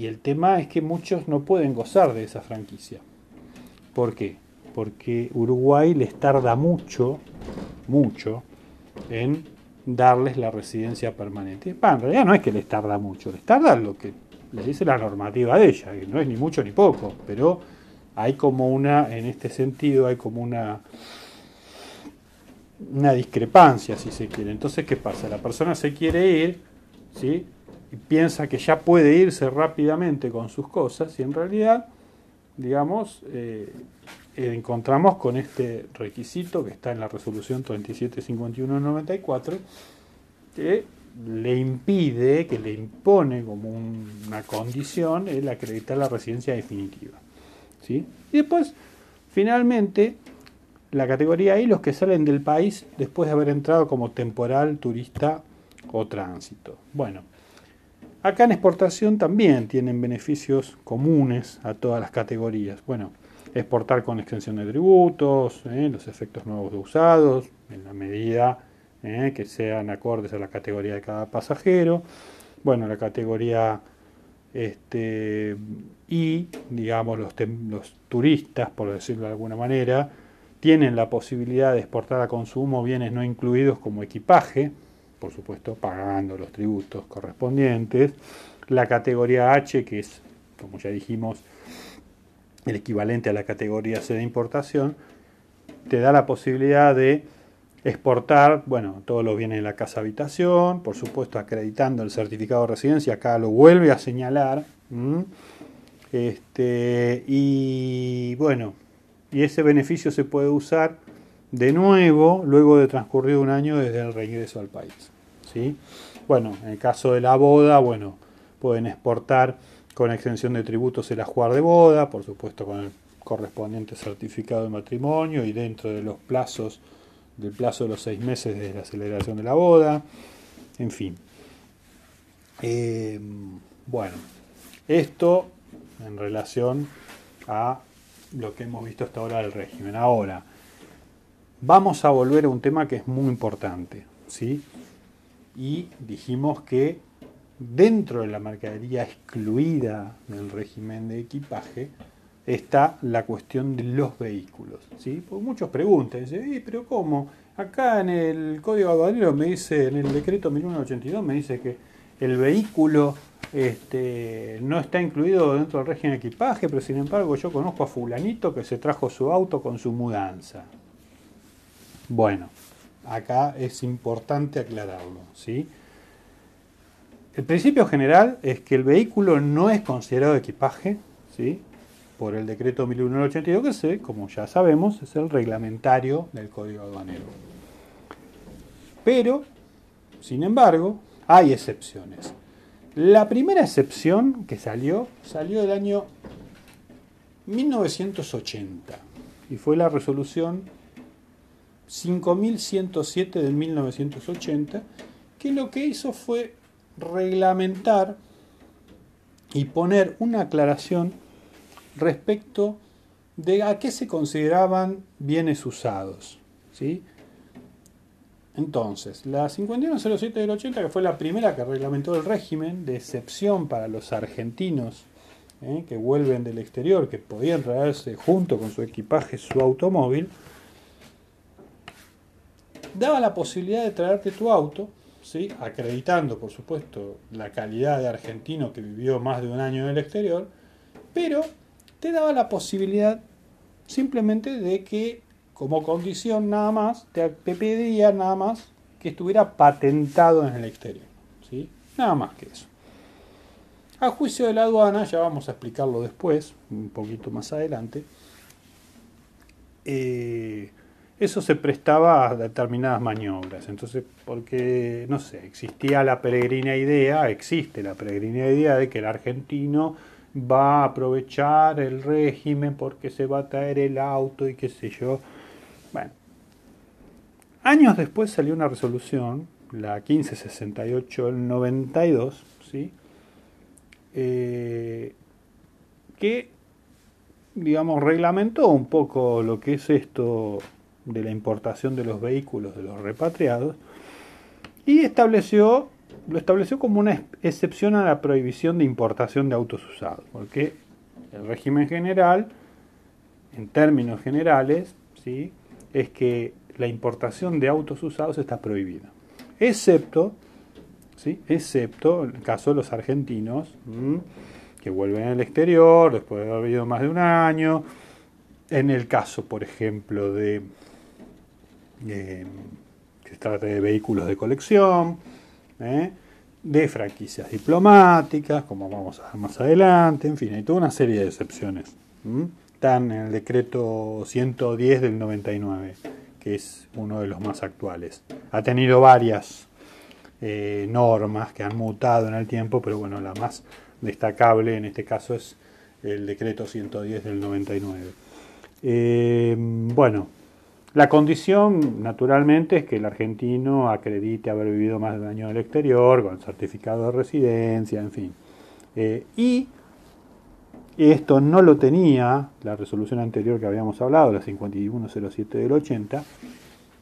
el tema es que muchos no pueden gozar de esa franquicia. ¿Por qué? Porque Uruguay les tarda mucho, mucho, en darles la residencia permanente. en realidad no es que les tarda mucho, les tarda lo que les dice la normativa de ella, que no es ni mucho ni poco, pero hay como una, en este sentido, hay como una una discrepancia, si se quiere. Entonces, ¿qué pasa? La persona se quiere ir, ¿sí? Piensa que ya puede irse rápidamente con sus cosas, y en realidad, digamos, eh, encontramos con este requisito que está en la resolución 375194, que le impide, que le impone como una condición el acreditar la residencia definitiva. ¿sí? Y después, finalmente, la categoría I, los que salen del país después de haber entrado como temporal, turista o tránsito. Bueno, acá en exportación también tienen beneficios comunes a todas las categorías. Bueno, exportar con extensión de tributos, ¿eh? los efectos nuevos de usados, en la medida ¿eh? que sean acordes a la categoría de cada pasajero. Bueno, la categoría este, y, digamos, los, los turistas, por decirlo de alguna manera, tienen la posibilidad de exportar a consumo bienes no incluidos como equipaje, por supuesto pagando los tributos correspondientes. La categoría H, que es, como ya dijimos, el equivalente a la categoría C de importación, te da la posibilidad de exportar, bueno, todos los bienes de la casa habitación, por supuesto acreditando el certificado de residencia, acá lo vuelve a señalar. Este, y bueno, y ese beneficio se puede usar de nuevo luego de transcurrido un año desde el reingreso al país. Bueno, en el caso de la boda, bueno, pueden exportar con extensión de tributos el ajuar de boda, por supuesto con el correspondiente certificado de matrimonio y dentro de los plazos del plazo de los seis meses de la celebración de la boda, en fin. Eh, bueno, esto en relación a lo que hemos visto hasta ahora del régimen. Ahora, vamos a volver a un tema que es muy importante, ¿sí? Y dijimos que dentro de la mercadería excluida del régimen de equipaje, está la cuestión de los vehículos. ¿sí? Muchos preguntan, dicen, pero ¿cómo? Acá en el Código Aduanero me dice, en el decreto 1182 me dice que el vehículo este, no está incluido dentro del régimen de equipaje, pero sin embargo yo conozco a fulanito que se trajo su auto con su mudanza. Bueno, acá es importante aclararlo, ¿sí? El principio general es que el vehículo no es considerado equipaje, ¿sí? por el decreto 1182, que como ya sabemos, es el reglamentario del Código Aduanero. Pero, sin embargo, hay excepciones. La primera excepción que salió, salió del año 1980 y fue la resolución 5107 del 1980, que lo que hizo fue reglamentar y poner una aclaración respecto de a qué se consideraban bienes usados. ¿sí? Entonces, la 5107 del 80, que fue la primera que reglamentó el régimen de excepción para los argentinos ¿eh? que vuelven del exterior, que podían traerse junto con su equipaje su automóvil, daba la posibilidad de traerte tu auto, ¿sí? acreditando, por supuesto, la calidad de argentino que vivió más de un año en el exterior, pero te daba la posibilidad simplemente de que como condición nada más, te, pedía nada más que estuviera patentado en el exterior. ¿sí? Nada más que eso. A juicio de la aduana, ya vamos a explicarlo después, un poquito más adelante, eh, eso se prestaba a determinadas maniobras. Entonces, porque, no sé, existía la peregrina idea, existe la peregrina idea de que el argentino va a aprovechar el régimen porque se va a traer el auto y qué sé yo. Bueno, años después salió una resolución, la 1568 del 92, ¿sí? Eh, que, digamos, reglamentó un poco lo que es esto de la importación de los vehículos de los repatriados y estableció lo estableció como una excepción a la prohibición de importación de autos usados, porque el régimen general, en términos generales, ¿sí? es que la importación de autos usados está prohibida, excepto, ¿sí? excepto en el caso de los argentinos, que vuelven al exterior después de haber vivido más de un año, en el caso, por ejemplo, de eh, se trata de vehículos de colección, ¿eh? de franquicias diplomáticas, como vamos a ver más adelante, en fin, hay toda una serie de excepciones. Están en el decreto 110 del 99, que es uno de los más actuales. Ha tenido varias eh, normas que han mutado en el tiempo, pero bueno, la más destacable en este caso es el decreto 110 del 99. Eh, bueno, la condición, naturalmente, es que el argentino acredite haber vivido más de un año en el exterior, con certificado de residencia, en fin. Eh, y esto no lo tenía la resolución anterior que habíamos hablado, la 5107 del 80,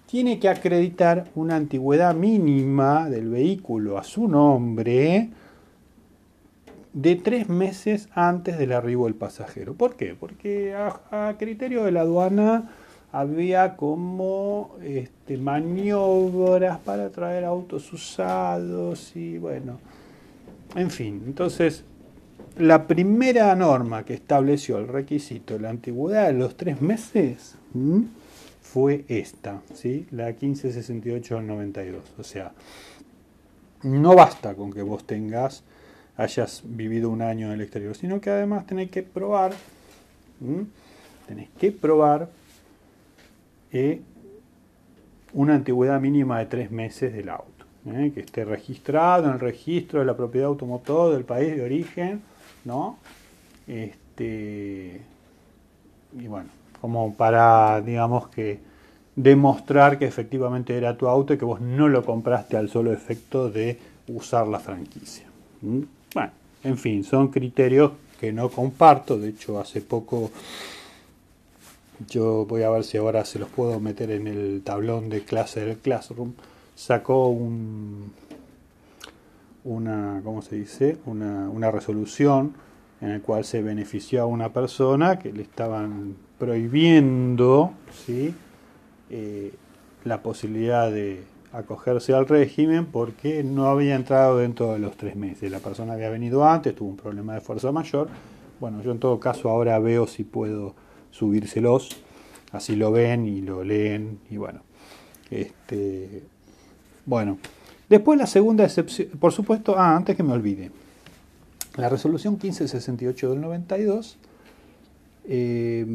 tiene que acreditar una antigüedad mínima del vehículo a su nombre de tres meses antes del arribo del pasajero. ¿Por qué? Porque a, criterio de la aduana había como este, maniobras para traer autos usados y bueno, en fin, entonces la primera norma que estableció el requisito de la antigüedad de los tres meses fue esta, ¿sí? la 1568 del 92. O sea, no basta con que vos tengas, hayas vivido un año en el exterior, sino que además tenés que probar, tenés que probar una antigüedad mínima de tres meses del auto, ¿eh? que esté registrado en el registro de la propiedad automotor del país de origen, ¿no? Este, y bueno, como para, digamos que, demostrar que efectivamente era tu auto y que vos no lo compraste al solo efecto de usar la franquicia. Bueno, en fin, son criterios que no comparto, de hecho hace poco yo voy a ver si ahora se los puedo meter en el tablón de clase del Classroom, sacó un, una, ¿cómo se dice? Una, una resolución en el cual se benefició a una persona que le estaban prohibiendo ¿sí? Eh, la posibilidad de acogerse al régimen porque no había entrado dentro de los tres meses. La persona había venido antes, tuvo un problema de fuerza mayor. Bueno, yo en todo caso ahora veo si puedo subírselos, así lo ven y lo leen y bueno. Este, bueno, después la segunda excepción, por supuesto, ah, antes que me olvide, la resolución 1568 del 92 eh,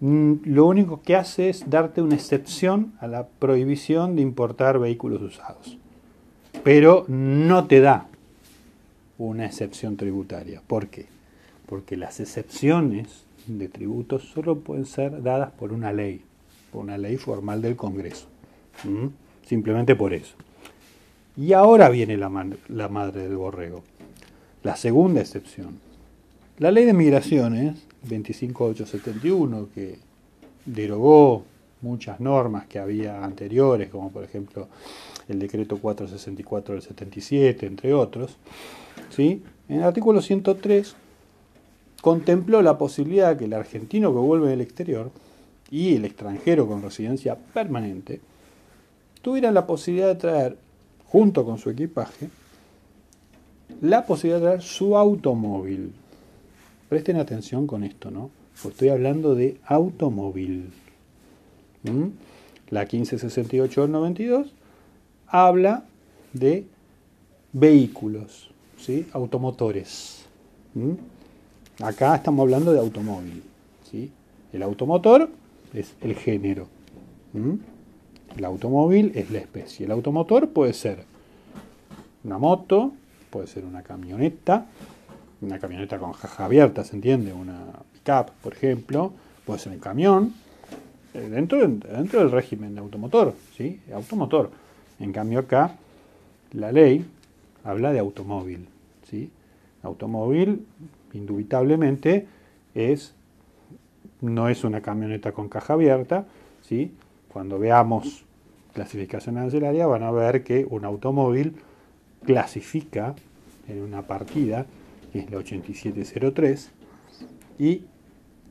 lo único que hace es darte una excepción a la prohibición de importar vehículos usados. Pero no te da una excepción tributaria. ¿Por qué? Porque las excepciones de tributos solo pueden ser dadas por una ley, por una ley formal del Congreso. Simplemente por eso. Y ahora viene la, madre del borrego. La segunda excepción. La ley de migraciones, 25871, que derogó muchas normas que había anteriores, como por ejemplo el decreto 464 del 77, entre otros, ¿sí? en el artículo 103 contempló la posibilidad de que el argentino que vuelve del exterior y el extranjero con residencia permanente tuvieran la posibilidad de traer junto con su equipaje, la posibilidad de traer su automóvil. Presten atención con esto, ¿no? Pues estoy hablando de automóvil. ¿Mm? La 1568 92 habla de vehículos, ¿sí? automotores. ¿Mm? Acá estamos hablando de automóvil. ¿sí? El automotor es el género. El automóvil es la especie. El automotor puede ser una moto, puede ser una camioneta, una camioneta con jaja abierta, ¿se entiende? Una pickup, por ejemplo, puede ser un camión, eh, dentro, dentro del régimen de automotor, ¿sí? Automotor. En cambio acá, la ley habla de automóvil, ¿sí? Automóvil, indubitablemente, es, no es una camioneta con caja abierta, ¿sí? Cuando veamos clasificación arancelaria van a ver que un automóvil clasifica en una partida, que es la 8703, y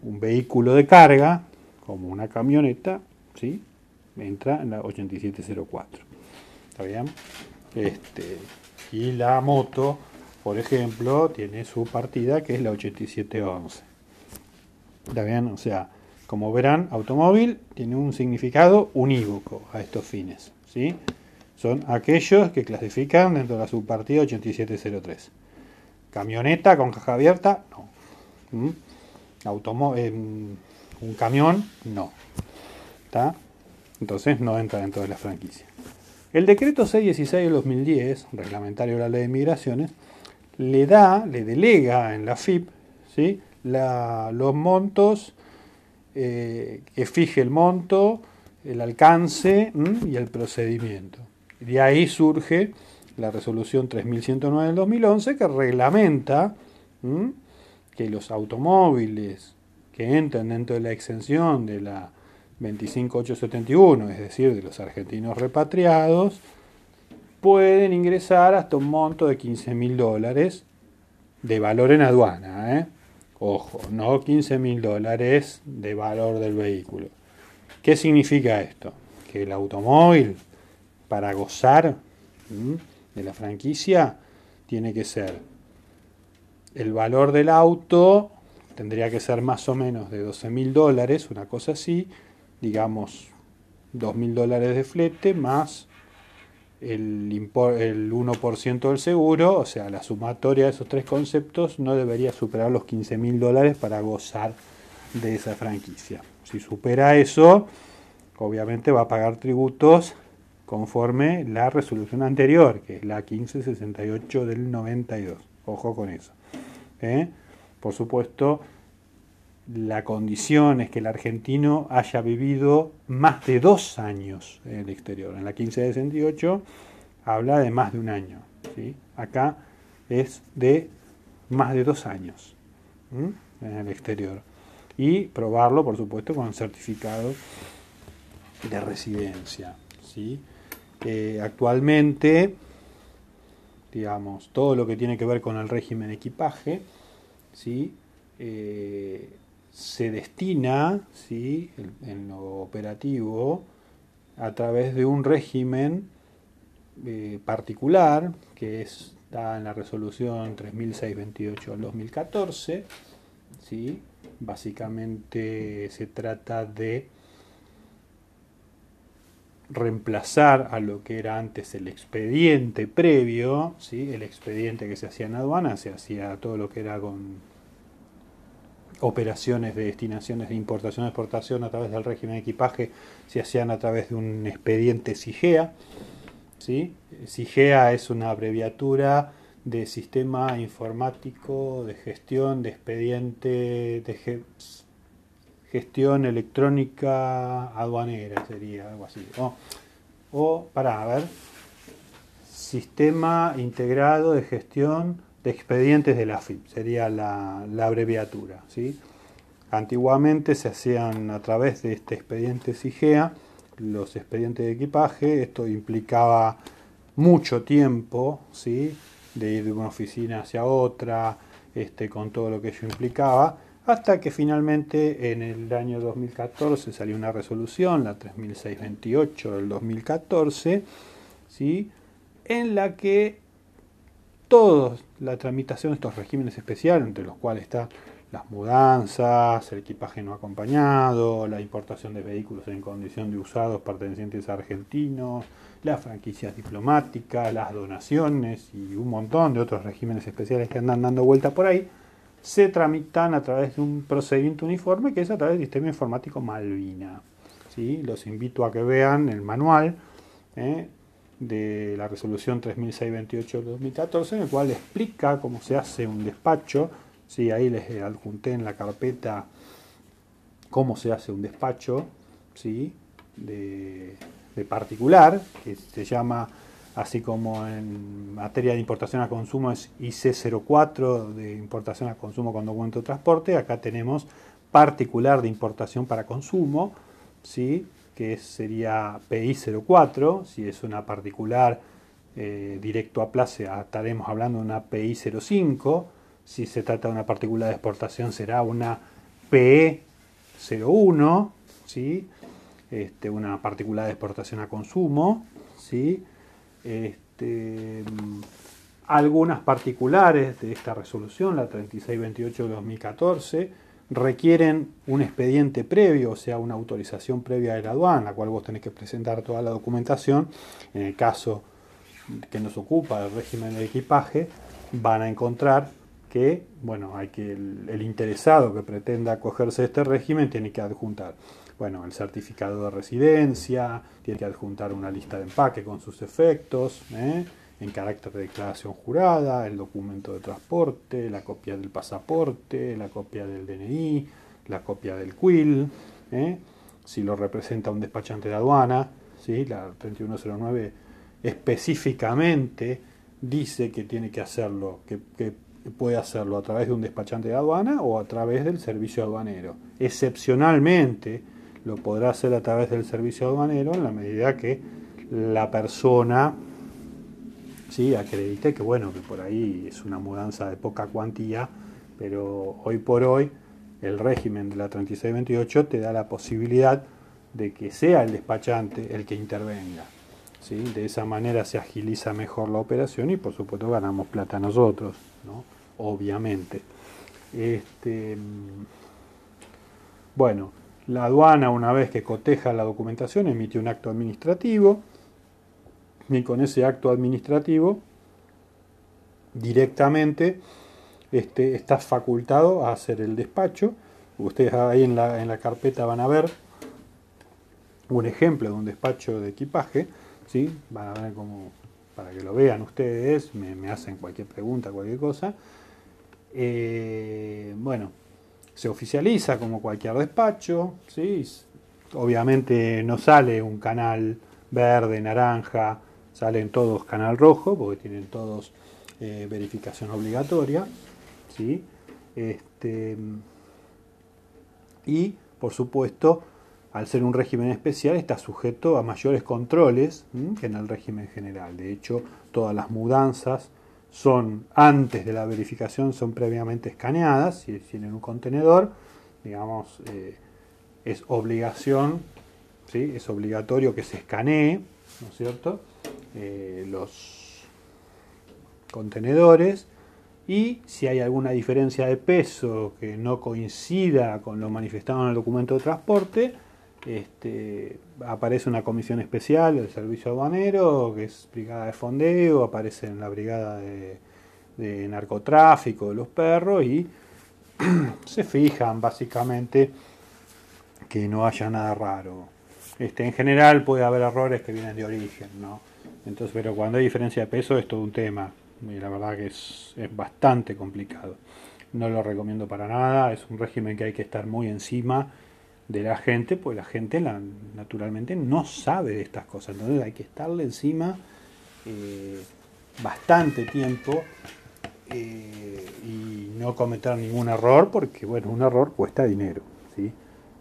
un vehículo de carga, como una camioneta, ¿sí? entra en la 8704. ¿Está bien? Este, y la moto, por ejemplo, tiene su partida que es la 8711. ¿Está bien? O sea, Como verán, automóvil tiene un significado unívoco a estos fines. ¿sí? Son aquellos que clasifican dentro de la subpartida 8703. Camioneta con caja abierta, no. ¿Mm? Un camión, no. ¿Está? Entonces no entra dentro de la franquicia. El decreto 616 de 2010, reglamentario de la ley de migraciones, le da, le delega en la FIP ¿sí? los montos, eh, que fije el monto, el alcance y el procedimiento. De ahí surge la resolución 3109 del 2011 que reglamenta que los automóviles que entran dentro de la exención de la 25871, es decir, de los argentinos repatriados, pueden ingresar hasta un monto de 15 mil dólares de valor en aduana. ¿eh? Ojo, no 15 mil dólares de valor del vehículo. ¿Qué significa esto? Que el automóvil, para gozar de la franquicia, tiene que ser el valor del auto, tendría que ser más o menos de 12 mil dólares, una cosa así, digamos 2 mil dólares de flete más el, el 1% del seguro, o sea, la sumatoria de esos tres conceptos no debería superar los 15 mil dólares para gozar de esa franquicia. Si supera eso, obviamente va a pagar tributos conforme la resolución anterior, que es la 1568 del 92. Ojo con eso. ¿eh? Por supuesto, la condición es que el argentino haya vivido más de dos años en el exterior. En la 1568 habla de más de un año. ¿sí? Acá es de más de dos años en el exterior. Y probarlo, por supuesto, con certificado de residencia. ¿sí? actualmente, digamos, todo lo que tiene que ver con el régimen equipaje, ¿sí? Eh, se destina ¿sí? en, lo operativo a través de un régimen eh, particular que está en la resolución 3628 del 2014. ¿sí? Básicamente se trata de reemplazar a lo que era antes el expediente previo, ¿sí? el expediente que se hacía en aduana, se hacía todo lo que era con operaciones de destinaciones de importación y exportación a través del régimen de equipaje se hacían a través de un expediente SIGEA. ¿sí? SIGEA es una abreviatura de Sistema Informático de Gestión de Expediente de Gestión Electrónica Aduanera, sería algo así. O, para, a ver, Sistema Integrado de Gestión de expedientes de la FIP, sería la, abreviatura. ¿sí? Antiguamente se hacían a través de este expediente SIGEA los expedientes de equipaje, esto implicaba mucho tiempo, ¿sí? de ir de una oficina hacia otra, este, con todo lo que ello implicaba, hasta que finalmente en el año 2014 salió una resolución, la 3628 del 2014, ¿sí? en la que toda la tramitación de estos regímenes especiales, entre los cuales están las mudanzas, el equipaje no acompañado, la importación de vehículos en condición de usados pertenecientes a argentinos, las franquicias diplomáticas, las donaciones y un montón de otros regímenes especiales que andan dando vuelta por ahí, se tramitan a través de un procedimiento uniforme que es a través del sistema informático Malvina. ¿sí? Los invito a que vean el manual. ¿eh? De la resolución 3628 de 2014, en el cual explica cómo se hace un despacho. Sí, ahí les adjunté en la carpeta cómo se hace un despacho ¿sí? de, particular, que se llama, así como en materia de importación a consumo es IC04 de importación a consumo con documento transporte, acá tenemos particular de importación para consumo, ¿sí? Que sería PI04, si es una particular eh, directo a place estaremos hablando de una PI05, si se trata de una particular de exportación será una PE01, ¿sí? este, una particular de exportación a consumo, ¿sí? este, algunas particulares de esta resolución, la 3628 de 2014, requieren un expediente previo, o sea, una autorización previa de la aduana, la cual vos tenés que presentar toda la documentación. En el caso que nos ocupa el régimen de equipaje, van a encontrar que, bueno, hay que el, interesado que pretenda acogerse a este régimen tiene que adjuntar, bueno, el certificado de residencia, tiene que adjuntar una lista de empaque con sus efectos, ¿eh? En carácter de declaración jurada, el documento de transporte, la copia del pasaporte, la copia del DNI, la copia del quill, ¿eh? si lo representa un despachante de aduana, ¿sí? la 3109 específicamente dice que tiene que hacerlo, que, puede hacerlo a través de un despachante de aduana o a través del servicio aduanero. Excepcionalmente lo podrá hacer a través del servicio aduanero en la medida que la persona sí acredite que bueno que por ahí es una mudanza de poca cuantía, pero hoy por hoy el régimen de la 3628 te da la posibilidad de que sea el despachante el que intervenga. De esa manera se agiliza mejor la operación y por supuesto ganamos plata nosotros, ¿no? obviamente. Este, bueno, la aduana una vez que coteja la documentación emite un acto administrativo y con ese acto administrativo directamente este, está facultado a hacer el despacho. Ustedes ahí en la, en la carpeta van a ver un ejemplo de un despacho de equipaje ¿sí? Van a ver como, para que lo vean ustedes, me, hacen cualquier pregunta, cualquier cosa. Eh, bueno, se oficializa como cualquier despacho, ¿sí? Obviamente no sale un canal verde, naranja, salen todos canal rojo, porque tienen todos eh, verificación obligatoria, ¿sí? Este, y, por supuesto, al ser un régimen especial, está sujeto a mayores controles que en el régimen general. De hecho, todas las mudanzas son, antes de la verificación, son previamente escaneadas, si tienen un contenedor, digamos, eh, es obligación, ¿sí? es obligatorio que se escanee, ¿no es cierto?, eh, los contenedores, y si hay alguna diferencia de peso que no coincida con lo manifestado en el documento de transporte, este, aparece una comisión especial del servicio aduanero, que es brigada de fondeo, aparece en la brigada de, narcotráfico de los perros y se fijan básicamente que no haya nada raro. Este, en general puede haber errores que vienen de origen, ¿no? Entonces, pero cuando hay diferencia de peso es todo un tema la verdad que es, es bastante complicado. No lo recomiendo para nada, es un régimen que hay que estar muy encima de la gente, pues la gente la, naturalmente no sabe de estas cosas. Entonces hay que estarle encima eh, bastante tiempo eh, y no cometer ningún error, porque bueno, un error cuesta dinero. ¿sí?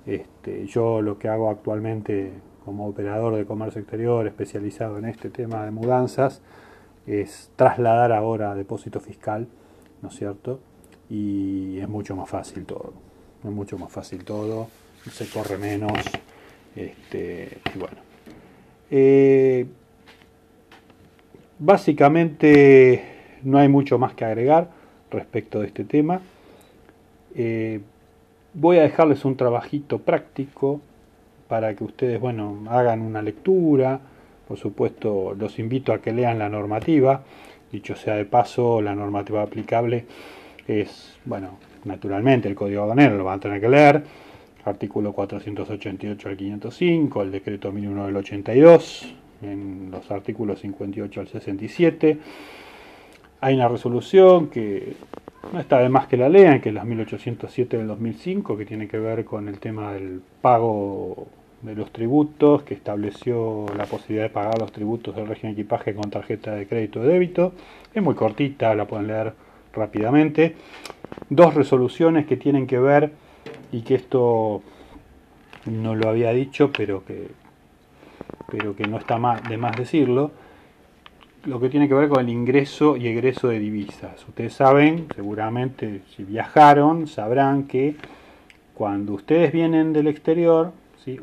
Este, yo lo que hago actualmente como operador de comercio exterior especializado en este tema de mudanzas es trasladar ahora depósito fiscal, ¿no es cierto? Y es mucho más fácil todo. Es mucho más fácil todo se corre menos. Este, y bueno. Eh, básicamente no hay mucho más que agregar respecto de este tema. Eh, voy a dejarles un trabajito práctico para que ustedes, bueno, hagan una lectura. Por supuesto, los invito a que lean la normativa. Dicho sea de paso, la normativa aplicable es, bueno, naturalmente el código aduanero lo van a tener que leer artículo 488 al 505, el decreto 1001 del 82, en los artículos 58 al 67. Hay una resolución que no está de más que la lean, que es la 1807 del 2005, que tiene que ver con el tema del pago de los tributos, que estableció la posibilidad de pagar los tributos del régimen de equipaje con tarjeta de crédito o débito. Es muy cortita, la pueden leer rápidamente. Dos resoluciones que tienen que ver y que esto no lo había dicho, pero que, pero que no está de más decirlo, lo que tiene que ver con el ingreso y egreso de divisas. Ustedes saben, seguramente si viajaron, sabrán que cuando ustedes vienen del exterior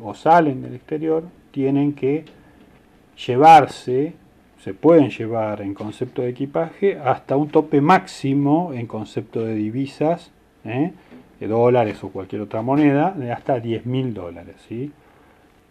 o salen del exterior, tienen que llevarse, se pueden llevar en concepto de equipaje hasta un tope máximo en concepto de divisas. ¿eh? dólares o cualquier otra moneda, de hasta 10 mil dólares. ¿sí?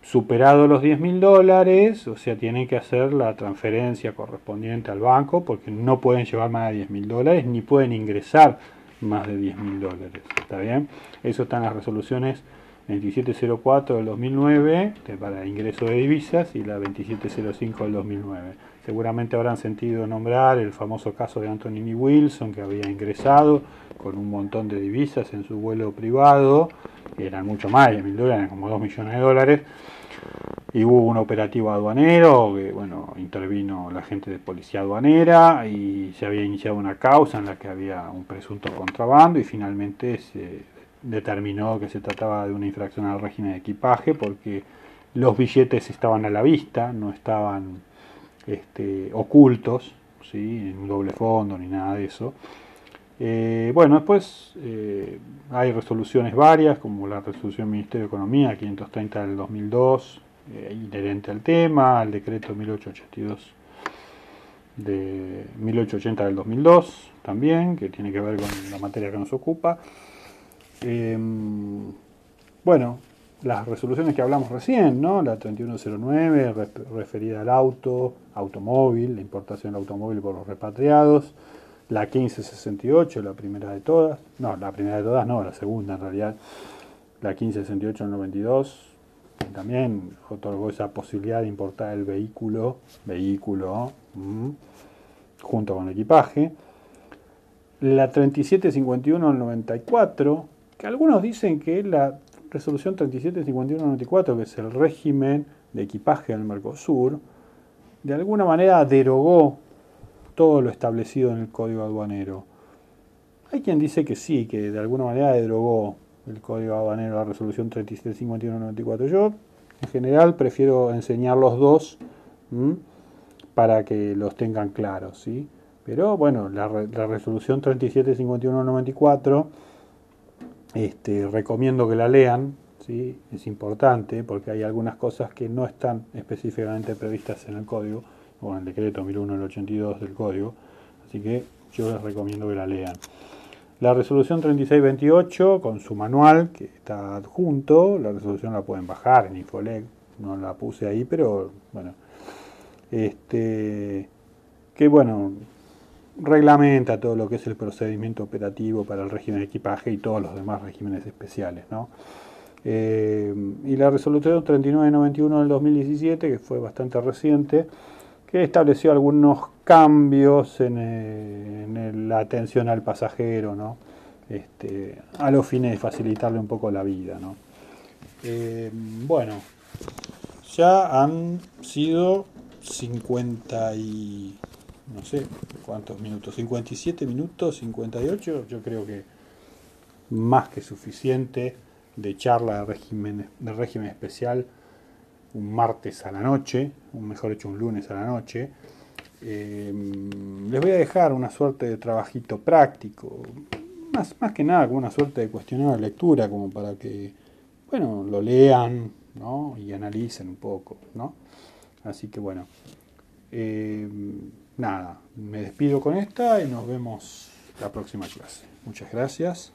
Superado los 10 mil dólares, o sea, tienen que hacer la transferencia correspondiente al banco porque no pueden llevar más de 10 mil dólares ni pueden ingresar más de 10 mil dólares. ¿Está bien? Eso está en las resoluciones 2704 del 2009 para ingreso de divisas y la 2705 del 2009. Seguramente habrán sentido nombrar el famoso caso de Anthony Wilson que había ingresado con un montón de divisas en su vuelo privado, que eran mucho más de mil dólares, como 2 millones de dólares, y hubo un operativo aduanero que bueno intervino la gente de policía aduanera y se había iniciado una causa en la que había un presunto contrabando y finalmente se determinó que se trataba de una infracción al régimen de equipaje porque los billetes estaban a la vista, no estaban este, ocultos, ¿sí? en un doble fondo ni nada de eso. Eh, bueno, después eh, hay resoluciones varias, como la resolución del Ministerio de Economía 530 del 2002, eh, inherente al tema, el decreto 1882 de 1880 del 2002 también, que tiene que ver con la materia que nos ocupa. Em, bueno, las resoluciones que hablamos recién, ¿no? La 3109 referida al auto, automóvil, la importación del automóvil por los repatriados, la 1568, la primera de todas, no, la primera de todas no, la segunda en realidad, la 1568 del 92, también otorgó esa posibilidad de importar el vehículo, vehículo, junto con el equipaje. La 3751 del 94, que algunos dicen que la resolución 3751-94, que es el régimen de equipaje del Mercosur, de alguna manera derogó todo lo establecido en el código aduanero. Hay quien dice que sí, que de alguna manera derogó el código aduanero la resolución 3751-94. Yo, en general, prefiero enseñar los dos para que los tengan claros, ¿sí? Pero bueno, la, resolución 3751-94 este, recomiendo que la lean, ¿sí? es importante porque hay algunas cosas que no están específicamente previstas en el código, o en el decreto 1001 del código, así que yo les recomiendo que la lean. La resolución 3628 con su manual que está adjunto, la resolución la pueden bajar en Infolec, no la puse ahí, pero bueno, este, que bueno, reglamenta todo lo que es el procedimiento operativo para el régimen de equipaje y todos los demás regímenes especiales. ¿no? Eh, y la resolución 3991 del 2017, que fue bastante reciente, que estableció algunos cambios en, eh, la atención al pasajero, ¿no? este, a los fines de facilitarle un poco la vida. ¿no? Eh, bueno, ya han sido 50 y no sé cuántos minutos, 57 minutos, 58, yo creo que más que suficiente de charla de régimen, de régimen especial un martes a la noche, un mejor hecho un lunes a la noche. Eh, les voy a dejar una suerte de trabajito práctico, más, más que nada como una suerte de cuestionario de lectura, como para que, bueno, lo lean ¿no? y analicen un poco, ¿no? Así que bueno. Eh, nada, me despido con esta y nos vemos la próxima clase. Muchas gracias.